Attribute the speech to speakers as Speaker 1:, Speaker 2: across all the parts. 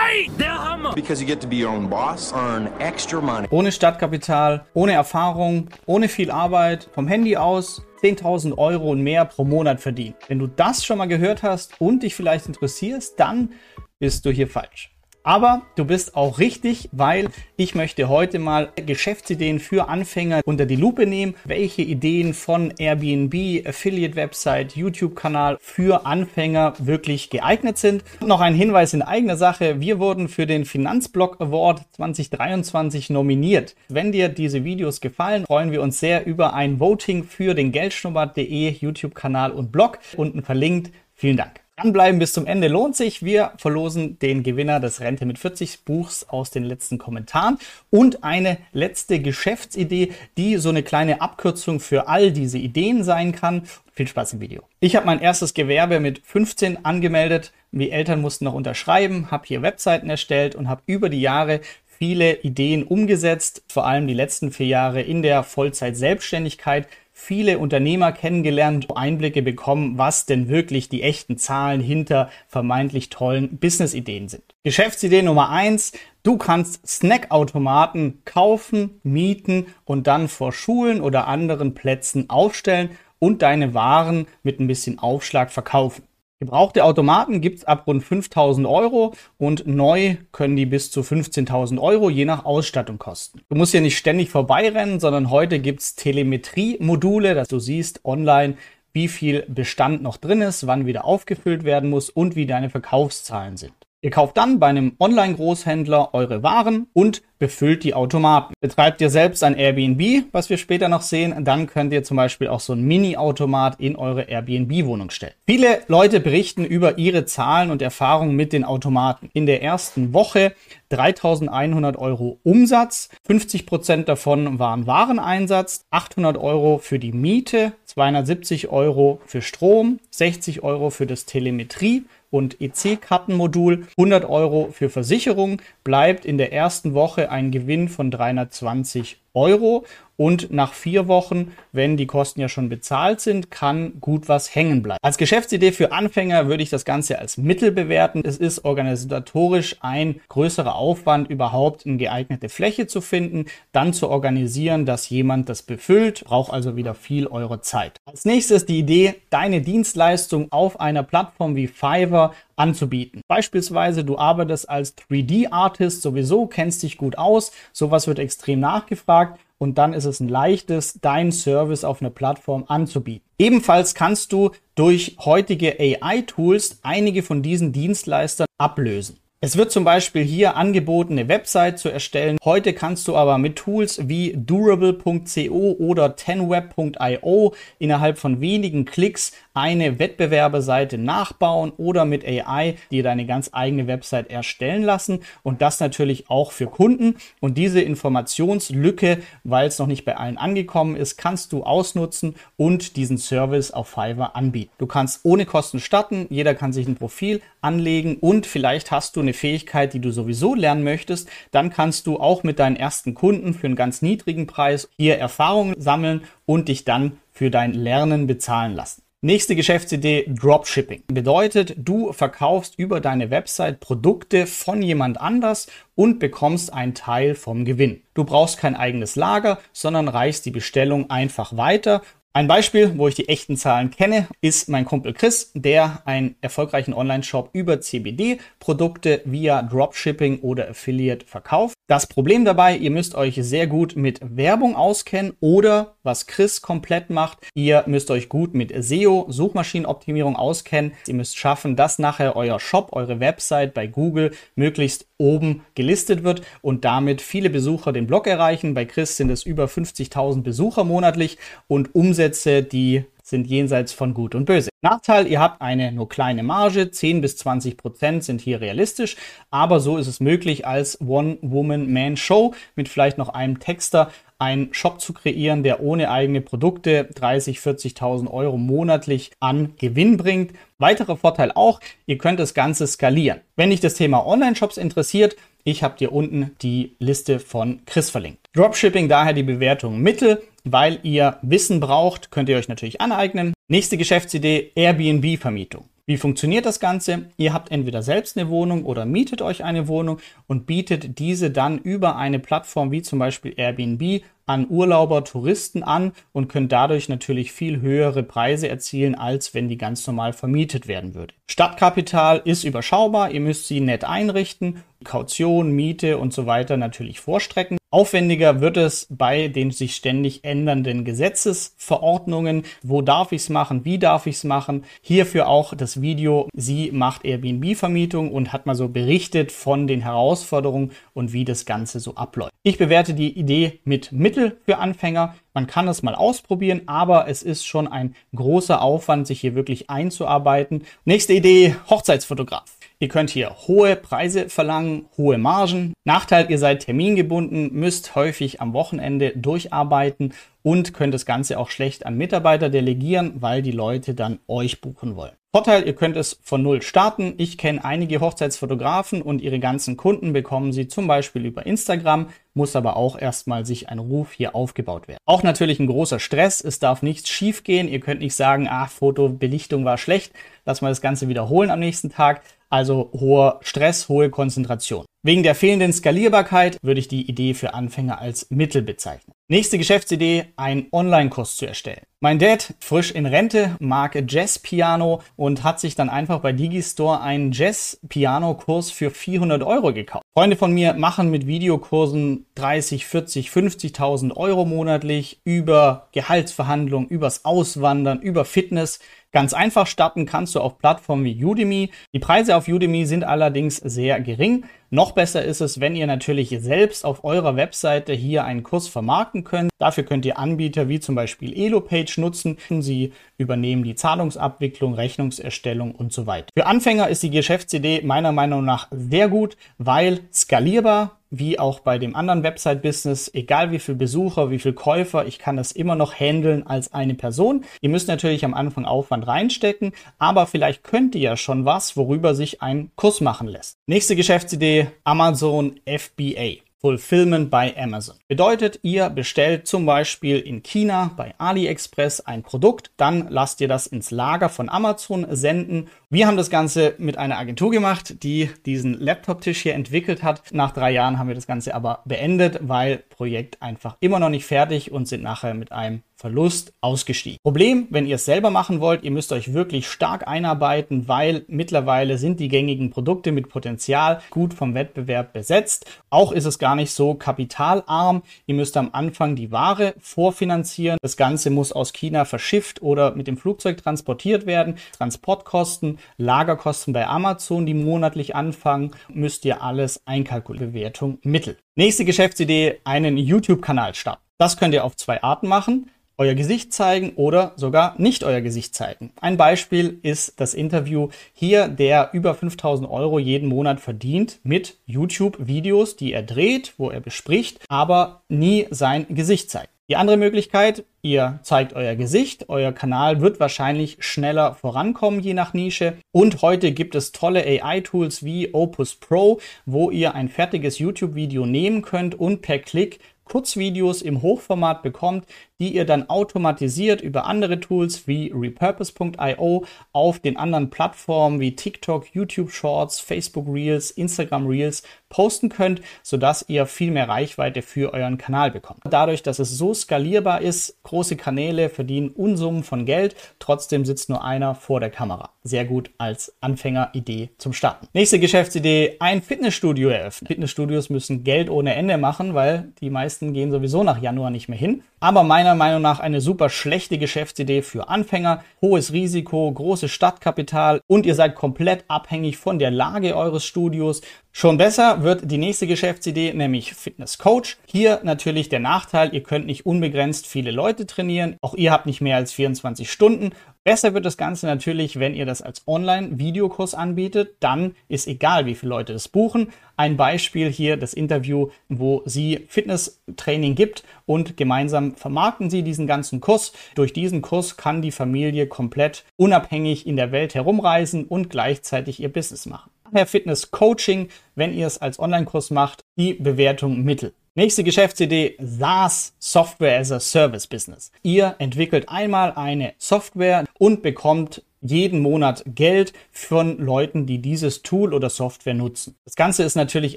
Speaker 1: geil! Der Hammer!
Speaker 2: Because you get to be your own boss, earn extra money.
Speaker 3: Ohne Startkapital, ohne Erfahrung, ohne viel Arbeit, vom Handy aus 10.000 Euro und mehr pro Monat verdienen. Wenn du das schon mal gehört hast und dich vielleicht interessierst, dann bist du hier falsch. Aber du bist auch richtig, weil ich möchte heute mal Geschäftsideen für Anfänger unter die Lupe nehmen. Welche Ideen von Airbnb, Affiliate-Website, YouTube-Kanal für Anfänger wirklich geeignet sind. Und noch ein Hinweis in eigener Sache. Wir wurden für den Finanzblog Award 2023 nominiert. Wenn dir diese Videos gefallen, freuen wir uns sehr über ein Voting für den Geldschnuppert.de YouTube-Kanal und Blog. Unten verlinkt. Vielen Dank. Dranbleiben bis zum Ende lohnt sich. Wir verlosen den Gewinner des Rente mit 40 Buchs aus den letzten Kommentaren und eine letzte Geschäftsidee, die so eine kleine Abkürzung für all diese Ideen sein kann. Viel Spaß im Video. Ich habe mein erstes Gewerbe mit 15 angemeldet. Die Eltern mussten noch unterschreiben, habe hier Webseiten erstellt und habe über die Jahre viele Ideen umgesetzt, vor allem die letzten vier Jahre in der Vollzeit-Selbstständigkeit viele Unternehmer kennengelernt, Einblicke bekommen, was denn wirklich die echten Zahlen hinter vermeintlich tollen Businessideen sind. Geschäftsidee Nummer eins: Du kannst Snackautomaten kaufen, mieten und dann vor Schulen oder anderen Plätzen aufstellen und deine Waren mit ein bisschen Aufschlag verkaufen. Gebrauchte Automaten gibt es ab rund 5000 Euro und neu können die bis zu 15.000 Euro je nach Ausstattung kosten. Du musst hier nicht ständig vorbeirennen, sondern heute gibt es Telemetrie-Module, dass du siehst online, wie viel Bestand noch drin ist, wann wieder aufgefüllt werden muss und wie deine Verkaufszahlen sind. Ihr kauft dann bei einem Online-Großhändler eure Waren und befüllt die Automaten. Betreibt ihr selbst ein Airbnb, was wir später noch sehen, dann könnt ihr zum Beispiel auch so ein Mini-Automat in eure Airbnb-Wohnung stellen. Viele Leute berichten über ihre Zahlen und Erfahrungen mit den Automaten. In der ersten Woche 3100 Euro Umsatz, 50 Prozent davon waren Wareneinsatz, 800 Euro für die Miete, 270 Euro für Strom, 60 Euro für das Telemetrie, und EC-Kartenmodul 100 Euro für Versicherung, bleibt in der ersten Woche ein Gewinn von 320 Euro und nach vier Wochen, wenn die Kosten ja schon bezahlt sind, kann gut was hängen bleiben. Als Geschäftsidee für Anfänger würde ich das Ganze als Mittel bewerten. Es ist organisatorisch ein größerer Aufwand, überhaupt eine geeignete Fläche zu finden, dann zu organisieren, dass jemand das befüllt, braucht also wieder viel eure Zeit. Als nächstes die Idee, deine Dienstleistung auf einer Plattform wie Fiverr anzubieten. Beispielsweise, du arbeitest als 3D-Artist sowieso, kennst dich gut aus, sowas wird extrem nachgefragt und dann ist es ein leichtes, deinen Service auf einer Plattform anzubieten. Ebenfalls kannst du durch heutige AI-Tools einige von diesen Dienstleistern ablösen. Es wird zum Beispiel hier angeboten, eine Website zu erstellen. Heute kannst du aber mit Tools wie durable.co oder 10web.io innerhalb von wenigen Klicks eine Wettbewerberseite nachbauen oder mit AI dir deine ganz eigene Website erstellen lassen und das natürlich auch für Kunden. Und diese Informationslücke, weil es noch nicht bei allen angekommen ist, kannst du ausnutzen und diesen Service auf Fiverr anbieten. Du kannst ohne Kosten starten, jeder kann sich ein Profil anlegen und vielleicht hast du eine Fähigkeit, die du sowieso lernen möchtest, dann kannst du auch mit deinen ersten Kunden für einen ganz niedrigen Preis hier Erfahrungen sammeln und dich dann für dein Lernen bezahlen lassen. Nächste Geschäftsidee, Dropshipping. Bedeutet, du verkaufst über deine Website Produkte von jemand anders und bekommst einen Teil vom Gewinn. Du brauchst kein eigenes Lager, sondern reichst die Bestellung einfach weiter ein Beispiel, wo ich die echten Zahlen kenne, ist mein Kumpel Chris, der einen erfolgreichen Online-Shop über CBD-Produkte via Dropshipping oder Affiliate verkauft. Das Problem dabei, ihr müsst euch sehr gut mit Werbung auskennen oder was Chris komplett macht, ihr müsst euch gut mit SEO, Suchmaschinenoptimierung auskennen. Ihr müsst schaffen, dass nachher euer Shop, eure Website bei Google möglichst oben gelistet wird und damit viele Besucher den Blog erreichen. Bei Chris sind es über 50.000 Besucher monatlich und Umsätze, die sind jenseits von Gut und Böse. Nachteil, ihr habt eine nur kleine Marge, 10 bis 20 Prozent sind hier realistisch, aber so ist es möglich, als One-Woman-Man-Show mit vielleicht noch einem Texter einen Shop zu kreieren, der ohne eigene Produkte 30, 40.000 Euro monatlich an Gewinn bringt. Weiterer Vorteil auch, ihr könnt das Ganze skalieren. Wenn dich das Thema Online-Shops interessiert, ich habe dir unten die Liste von Chris verlinkt. Dropshipping daher die Bewertung Mittel, weil ihr Wissen braucht, könnt ihr euch natürlich aneignen. Nächste Geschäftsidee, Airbnb-Vermietung. Wie funktioniert das Ganze? Ihr habt entweder selbst eine Wohnung oder mietet euch eine Wohnung und bietet diese dann über eine Plattform wie zum Beispiel Airbnb an Urlauber, Touristen an und könnt dadurch natürlich viel höhere Preise erzielen, als wenn die ganz normal vermietet werden würde. Stadtkapital ist überschaubar, ihr müsst sie nett einrichten, Kaution, Miete und so weiter natürlich vorstrecken. Aufwendiger wird es bei den sich ständig ändernden Gesetzesverordnungen. Wo darf ich es machen? Wie darf ich es machen? Hierfür auch das Video. Sie macht Airbnb-Vermietung und hat mal so berichtet von den Herausforderungen und wie das Ganze so abläuft. Ich bewerte die Idee mit Mittel für Anfänger. Man kann es mal ausprobieren, aber es ist schon ein großer Aufwand, sich hier wirklich einzuarbeiten. Nächste Idee, Hochzeitsfotograf. Ihr könnt hier hohe Preise verlangen, hohe Margen. Nachteil, ihr seid termingebunden, müsst häufig am Wochenende durcharbeiten und könnt das Ganze auch schlecht an Mitarbeiter delegieren, weil die Leute dann euch buchen wollen. Vorteil, ihr könnt es von Null starten. Ich kenne einige Hochzeitsfotografen und ihre ganzen Kunden bekommen sie zum Beispiel über Instagram, muss aber auch erstmal sich ein Ruf hier aufgebaut werden. Auch natürlich ein großer Stress, es darf nichts schief gehen. Ihr könnt nicht sagen, ah, Fotobelichtung war schlecht, lass mal das Ganze wiederholen am nächsten Tag. Also hoher Stress, hohe Konzentration. Wegen der fehlenden Skalierbarkeit würde ich die Idee für Anfänger als Mittel bezeichnen. Nächste Geschäftsidee, einen Online-Kurs zu erstellen. Mein Dad, frisch in Rente, mag Jazz-Piano und hat sich dann einfach bei Digistore einen Jazz-Piano-Kurs für 400 Euro gekauft. Freunde von mir machen mit Videokursen 30, 40, 50.000 Euro monatlich über Gehaltsverhandlungen, übers Auswandern, über Fitness. Ganz einfach starten kannst du auf Plattformen wie Udemy. Die Preise auf Udemy sind allerdings sehr gering. Noch besser ist es, wenn ihr natürlich selbst auf eurer Webseite hier einen Kurs vermarkten könnt. Dafür könnt ihr Anbieter wie zum Beispiel Elopage nutzen. Sie übernehmen die Zahlungsabwicklung, Rechnungserstellung und so weiter. Für Anfänger ist die Geschäftsidee meiner Meinung nach sehr gut, weil skalierbar, wie auch bei dem anderen Website-Business, egal wie viel Besucher, wie viel Käufer, ich kann das immer noch handeln als eine Person. Ihr müsst natürlich am Anfang Aufwand reinstecken, aber vielleicht könnt ihr ja schon was, worüber sich ein Kurs machen lässt. Nächste Geschäftsidee, Amazon FBA. Fulfillment bei Amazon. Bedeutet, ihr bestellt zum Beispiel in China bei AliExpress ein Produkt, dann lasst ihr das ins Lager von Amazon senden. Wir haben das Ganze mit einer Agentur gemacht, die diesen Laptop-Tisch hier entwickelt hat. Nach drei Jahren haben wir das Ganze aber beendet, weil Projekt einfach immer noch nicht fertig und sind nachher mit einem Verlust ausgestiegen. Problem, wenn ihr es selber machen wollt, ihr müsst euch wirklich stark einarbeiten, weil mittlerweile sind die gängigen Produkte mit Potenzial gut vom Wettbewerb besetzt. Auch ist es gar nicht so kapitalarm. Ihr müsst am Anfang die Ware vorfinanzieren. Das Ganze muss aus China verschifft oder mit dem Flugzeug transportiert werden. Transportkosten, Lagerkosten bei Amazon, die monatlich anfangen, müsst ihr alles einkalkulieren. Bewertung Mittel. Nächste Geschäftsidee, einen YouTube-Kanal starten. Das könnt ihr auf zwei Arten machen euer Gesicht zeigen oder sogar nicht euer Gesicht zeigen. Ein Beispiel ist das Interview hier, der über 5000 Euro jeden Monat verdient mit YouTube-Videos, die er dreht, wo er bespricht, aber nie sein Gesicht zeigt. Die andere Möglichkeit, ihr zeigt euer Gesicht, euer Kanal wird wahrscheinlich schneller vorankommen, je nach Nische. Und heute gibt es tolle AI-Tools wie Opus Pro, wo ihr ein fertiges YouTube-Video nehmen könnt und per Klick Kurzvideos im Hochformat bekommt, die ihr dann automatisiert über andere Tools wie repurpose.io auf den anderen Plattformen wie TikTok, YouTube Shorts, Facebook Reels, Instagram Reels posten könnt, sodass ihr viel mehr Reichweite für euren Kanal bekommt. Dadurch, dass es so skalierbar ist, große Kanäle verdienen Unsummen von Geld, trotzdem sitzt nur einer vor der Kamera. Sehr gut als Anfängeridee zum Starten. Nächste Geschäftsidee, ein Fitnessstudio eröffnen. Fitnessstudios müssen Geld ohne Ende machen, weil die meisten gehen sowieso nach Januar nicht mehr hin. Aber meiner Meinung nach eine super schlechte Geschäftsidee für Anfänger. Hohes Risiko, großes Stadtkapital und ihr seid komplett abhängig von der Lage eures Studios. Schon besser wird die nächste Geschäftsidee, nämlich Fitness Coach. Hier natürlich der Nachteil, ihr könnt nicht unbegrenzt viele Leute trainieren. Auch ihr habt nicht mehr als 24 Stunden. Besser wird das Ganze natürlich, wenn ihr das als Online-Videokurs anbietet. Dann ist egal, wie viele Leute das buchen. Ein Beispiel hier, das Interview, wo sie Fitnesstraining gibt und gemeinsam vermarkten sie diesen ganzen Kurs. Durch diesen Kurs kann die Familie komplett unabhängig in der Welt herumreisen und gleichzeitig ihr Business machen. Daher Fitness Coaching, wenn ihr es als Online-Kurs macht, die Bewertung Mittel. Nächste Geschäftsidee, SaaS, Software as a Service Business. Ihr entwickelt einmal eine Software und bekommt jeden Monat Geld von Leuten, die dieses Tool oder Software nutzen. Das Ganze ist natürlich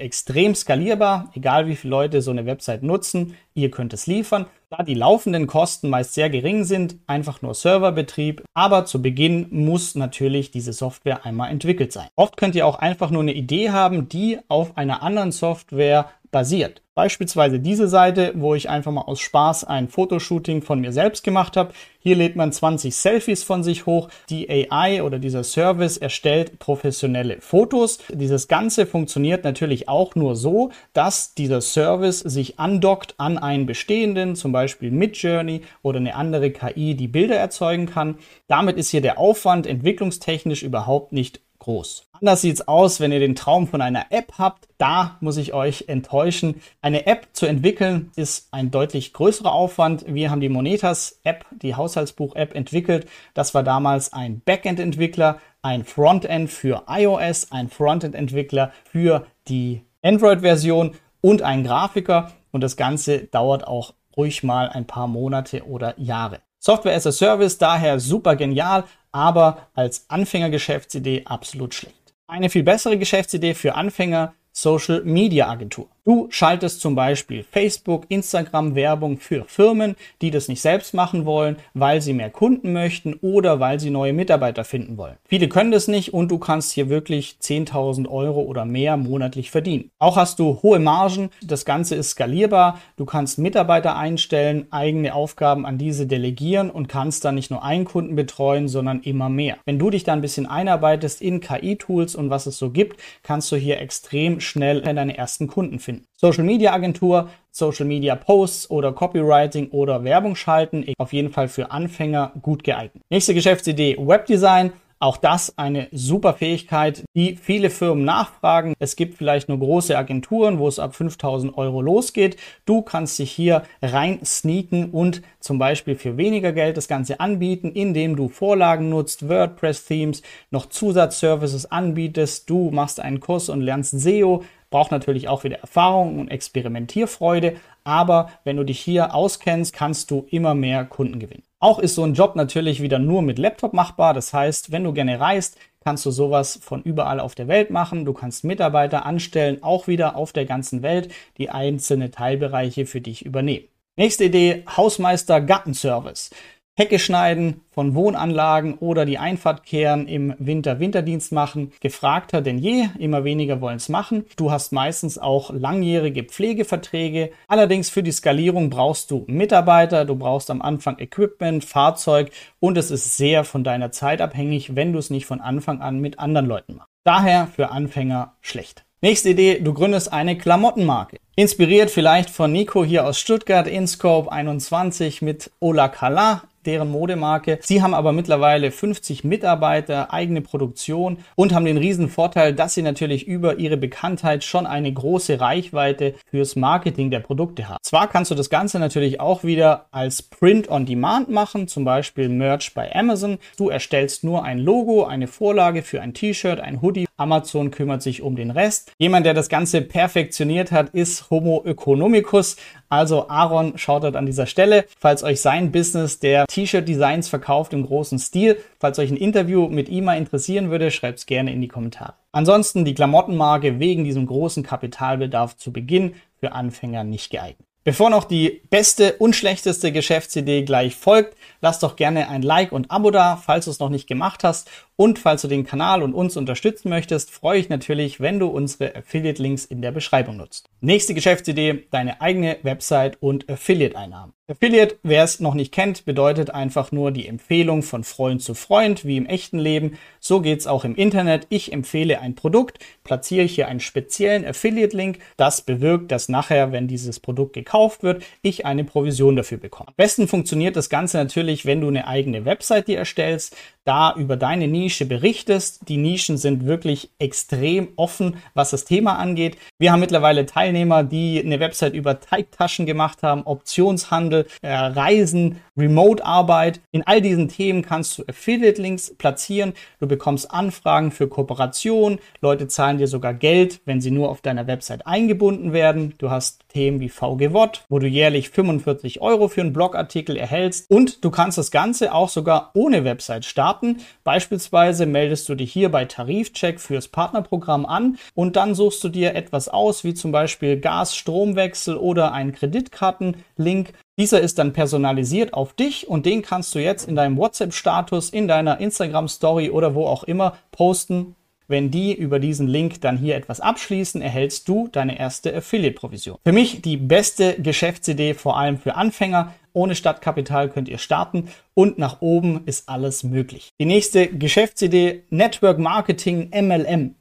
Speaker 3: extrem skalierbar, egal wie viele Leute so eine Website nutzen. Ihr könnt es liefern. Da die laufenden Kosten meist sehr gering sind, einfach nur Serverbetrieb, aber zu Beginn muss natürlich diese Software einmal entwickelt sein. Oft könnt ihr auch einfach nur eine Idee haben, die auf einer anderen Software basiert. Beispielsweise diese Seite, wo ich einfach mal aus Spaß ein Fotoshooting von mir selbst gemacht habe. Hier lädt man 20 Selfies von sich hoch. Die AI oder dieser Service erstellt professionelle Fotos. Dieses Ganze funktioniert natürlich auch nur so, dass dieser Service sich andockt an einen bestehenden, zum Beispiel Midjourney oder eine andere KI, die Bilder erzeugen kann. Damit ist hier der Aufwand entwicklungstechnisch überhaupt nicht groß. Anders sieht's aus, wenn ihr den Traum von einer App habt. Da muss ich euch enttäuschen. Eine App zu entwickeln ist ein deutlich größerer Aufwand. Wir haben die Monetas App, die Haushaltsbuch-App entwickelt. Das war damals ein Backend-Entwickler, ein Frontend für iOS, ein Frontend-Entwickler für die Android-Version und ein Grafiker. Und das Ganze dauert auch ruhig mal ein paar Monate oder Jahre. Software as a Service daher super genial, aber als Anfängergeschäftsidee absolut schlecht. Eine viel bessere Geschäftsidee für Anfänger Social Media Agentur. Du schaltest zum Beispiel Facebook, Instagram Werbung für Firmen, die das nicht selbst machen wollen, weil sie mehr Kunden möchten oder weil sie neue Mitarbeiter finden wollen. Viele können das nicht und du kannst hier wirklich 10.000 Euro oder mehr monatlich verdienen. Auch hast du hohe Margen, das Ganze ist skalierbar, du kannst Mitarbeiter einstellen, eigene Aufgaben an diese delegieren und kannst dann nicht nur einen Kunden betreuen, sondern immer mehr. Wenn du dich da ein bisschen einarbeitest in KI-Tools und was es so gibt, kannst du hier extrem schnell deine ersten Kunden finden finden. Social Media Agentur, Social Media Posts oder Copywriting oder Werbung schalten, auf jeden Fall für Anfänger gut geeignet. Nächste Geschäftsidee, Webdesign. Auch das eine super Fähigkeit, die viele Firmen nachfragen. Es gibt vielleicht nur große Agenturen, wo es ab 5000 Euro losgeht. Du kannst dich hier rein sneaken und zum Beispiel für weniger Geld das Ganze anbieten, indem du Vorlagen nutzt, WordPress-Themes, noch Zusatzservices anbietest. Du machst einen Kurs und lernst SEO, braucht natürlich auch wieder Erfahrung und Experimentierfreude, aber wenn du dich hier auskennst, kannst du immer mehr Kunden gewinnen. Auch ist so ein Job natürlich wieder nur mit Laptop machbar. Das heißt, wenn du gerne reist, kannst du sowas von überall auf der Welt machen. Du kannst Mitarbeiter anstellen, auch wieder auf der ganzen Welt, die einzelne Teilbereiche für dich übernehmen. Nächste Idee, Hausmeister Gartenservice. Hecke schneiden von Wohnanlagen oder die Einfahrt kehren im Winter Winterdienst machen. Gefragter denn je, immer weniger wollen es machen. Du hast meistens auch langjährige Pflegeverträge. Allerdings für die Skalierung brauchst du Mitarbeiter, du brauchst am Anfang Equipment, Fahrzeug und es ist sehr von deiner Zeit abhängig, wenn du es nicht von Anfang an mit anderen Leuten machst. Daher für Anfänger schlecht. Nächste Idee, du gründest eine Klamottenmarke. Inspiriert vielleicht von Nico hier aus Stuttgart, InScope 21 mit Ola Kala deren Modemarke. Sie haben aber mittlerweile 50 Mitarbeiter, eigene Produktion und haben den riesen Vorteil, dass sie natürlich über ihre Bekanntheit schon eine große Reichweite fürs Marketing der Produkte haben. Zwar kannst du das Ganze natürlich auch wieder als Print on Demand machen, zum Beispiel Merch bei Amazon. Du erstellst nur ein Logo, eine Vorlage für ein T-Shirt, ein Hoodie. Amazon kümmert sich um den Rest. Jemand, der das Ganze perfektioniert hat, ist Homo economicus. Also Aaron schaut dort an dieser Stelle. Falls euch sein Business der T-Shirt-Designs verkauft im großen Stil, falls euch ein Interview mit ihm mal interessieren würde, schreibt es gerne in die Kommentare. Ansonsten die Klamottenmarke wegen diesem großen Kapitalbedarf zu Beginn für Anfänger nicht geeignet. Bevor noch die beste und schlechteste Geschäftsidee gleich folgt, lass doch gerne ein Like und Abo da, falls du es noch nicht gemacht hast. Und falls du den Kanal und uns unterstützen möchtest, freue ich natürlich, wenn du unsere Affiliate-Links in der Beschreibung nutzt. Nächste Geschäftsidee, deine eigene Website und Affiliate-Einnahmen. Affiliate, wer es noch nicht kennt, bedeutet einfach nur die Empfehlung von Freund zu Freund, wie im echten Leben. So geht's auch im Internet. Ich empfehle ein Produkt, platziere hier einen speziellen Affiliate-Link. Das bewirkt, dass nachher, wenn dieses Produkt gekauft wird, ich eine Provision dafür bekomme. Am besten funktioniert das Ganze natürlich, wenn du eine eigene Website dir erstellst, da über deine Nische Nische berichtest. Die Nischen sind wirklich extrem offen, was das Thema angeht. Wir haben mittlerweile Teilnehmer, die eine Website über Teigtaschen gemacht haben, Optionshandel, äh, Reisen, Remote-Arbeit. In all diesen Themen kannst du Affiliate-Links platzieren. Du bekommst Anfragen für Kooperation. Leute zahlen dir sogar Geld, wenn sie nur auf deiner Website eingebunden werden. Du hast Themen wie VGWOT, wo du jährlich 45 Euro für einen Blogartikel erhältst. Und du kannst das Ganze auch sogar ohne Website starten. Beispielsweise meldest du dich hier bei Tarifcheck fürs Partnerprogramm an und dann suchst du dir etwas aus, wie zum Beispiel Gas-Stromwechsel oder einen Kreditkartenlink. Dieser ist dann personalisiert auf dich und den kannst du jetzt in deinem WhatsApp-Status, in deiner Instagram-Story oder wo auch immer posten wenn die über diesen Link dann hier etwas abschließen, erhältst du deine erste Affiliate-Provision. Für mich die beste Geschäftsidee, vor allem für Anfänger. Ohne Stadtkapital könnt ihr starten und nach oben ist alles möglich. Die nächste Geschäftsidee, Network Marketing MLM.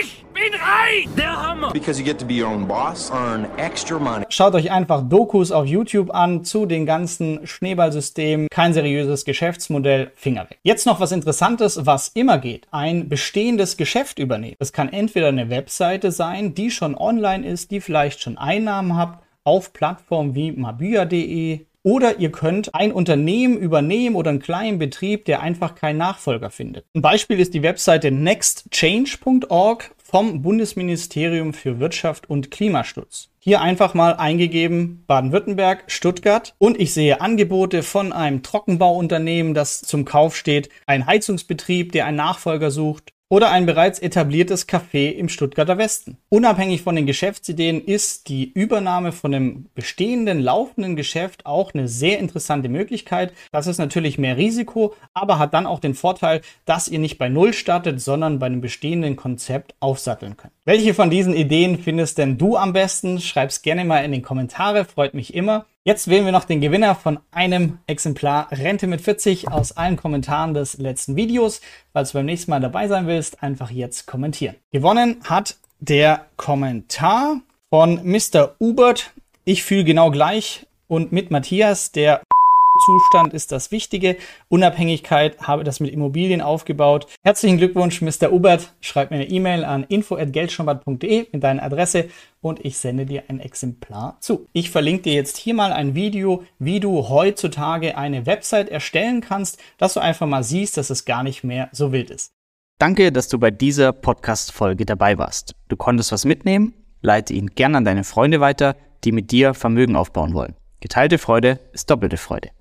Speaker 2: Ich bin reich! Der Hammer! Because you get to be your own boss, earn extra money.
Speaker 3: Schaut euch einfach Dokus auf YouTube an zu den ganzen Schneeballsystemen. Kein seriöses Geschäftsmodell, Finger weg. Jetzt noch was Interessantes, was immer geht. Ein bestehendes Geschäft übernehmen. Das kann entweder eine Webseite sein, die schon online ist, die vielleicht schon Einnahmen hat, auf Plattformen wie mabüa.de, oder ihr könnt ein Unternehmen übernehmen oder einen kleinen Betrieb, der einfach keinen Nachfolger findet. Ein Beispiel ist die Webseite nextchange.org vom Bundesministerium für Wirtschaft und Klimaschutz. Hier einfach mal eingegeben Baden-Württemberg, Stuttgart und ich sehe Angebote von einem Trockenbauunternehmen, das zum Kauf steht, ein Heizungsbetrieb, der einen Nachfolger sucht, oder ein bereits etabliertes Café im Stuttgarter Westen. Unabhängig von den Geschäftsideen ist die Übernahme von einem bestehenden, laufenden Geschäft auch eine sehr interessante Möglichkeit. Das ist natürlich mehr Risiko, aber hat dann auch den Vorteil, dass ihr nicht bei Null startet, sondern bei einem bestehenden Konzept aufsatteln könnt. Welche von diesen Ideen findest denn du am besten? Schreib's gerne mal in den Kommentare, freut mich immer. Jetzt wählen wir noch den Gewinner von einem Exemplar Rente mit 40 aus allen Kommentaren des letzten Videos. Falls du beim nächsten Mal dabei sein willst, einfach jetzt kommentieren. Gewonnen hat der Kommentar von Mr. Ubert. Ich fühle genau gleich und mit Matthias, der Zustand ist das Wichtige. Unabhängigkeit habe das mit Immobilien aufgebaut. Herzlichen Glückwunsch, Mr. Ubert. Schreib mir eine E-Mail an info@geldschnurrbart.de mit deiner Adresse und ich sende dir ein Exemplar zu. Ich verlinke dir jetzt hier mal ein Video, wie du heutzutage eine Website erstellen kannst, dass du einfach mal siehst, dass es gar nicht mehr so wild ist.
Speaker 1: Danke, dass du bei dieser Podcast-Folge dabei warst. Du konntest was mitnehmen? Leite ihn gern an deine Freunde weiter, die mit dir Vermögen aufbauen wollen. Geteilte Freude ist doppelte Freude.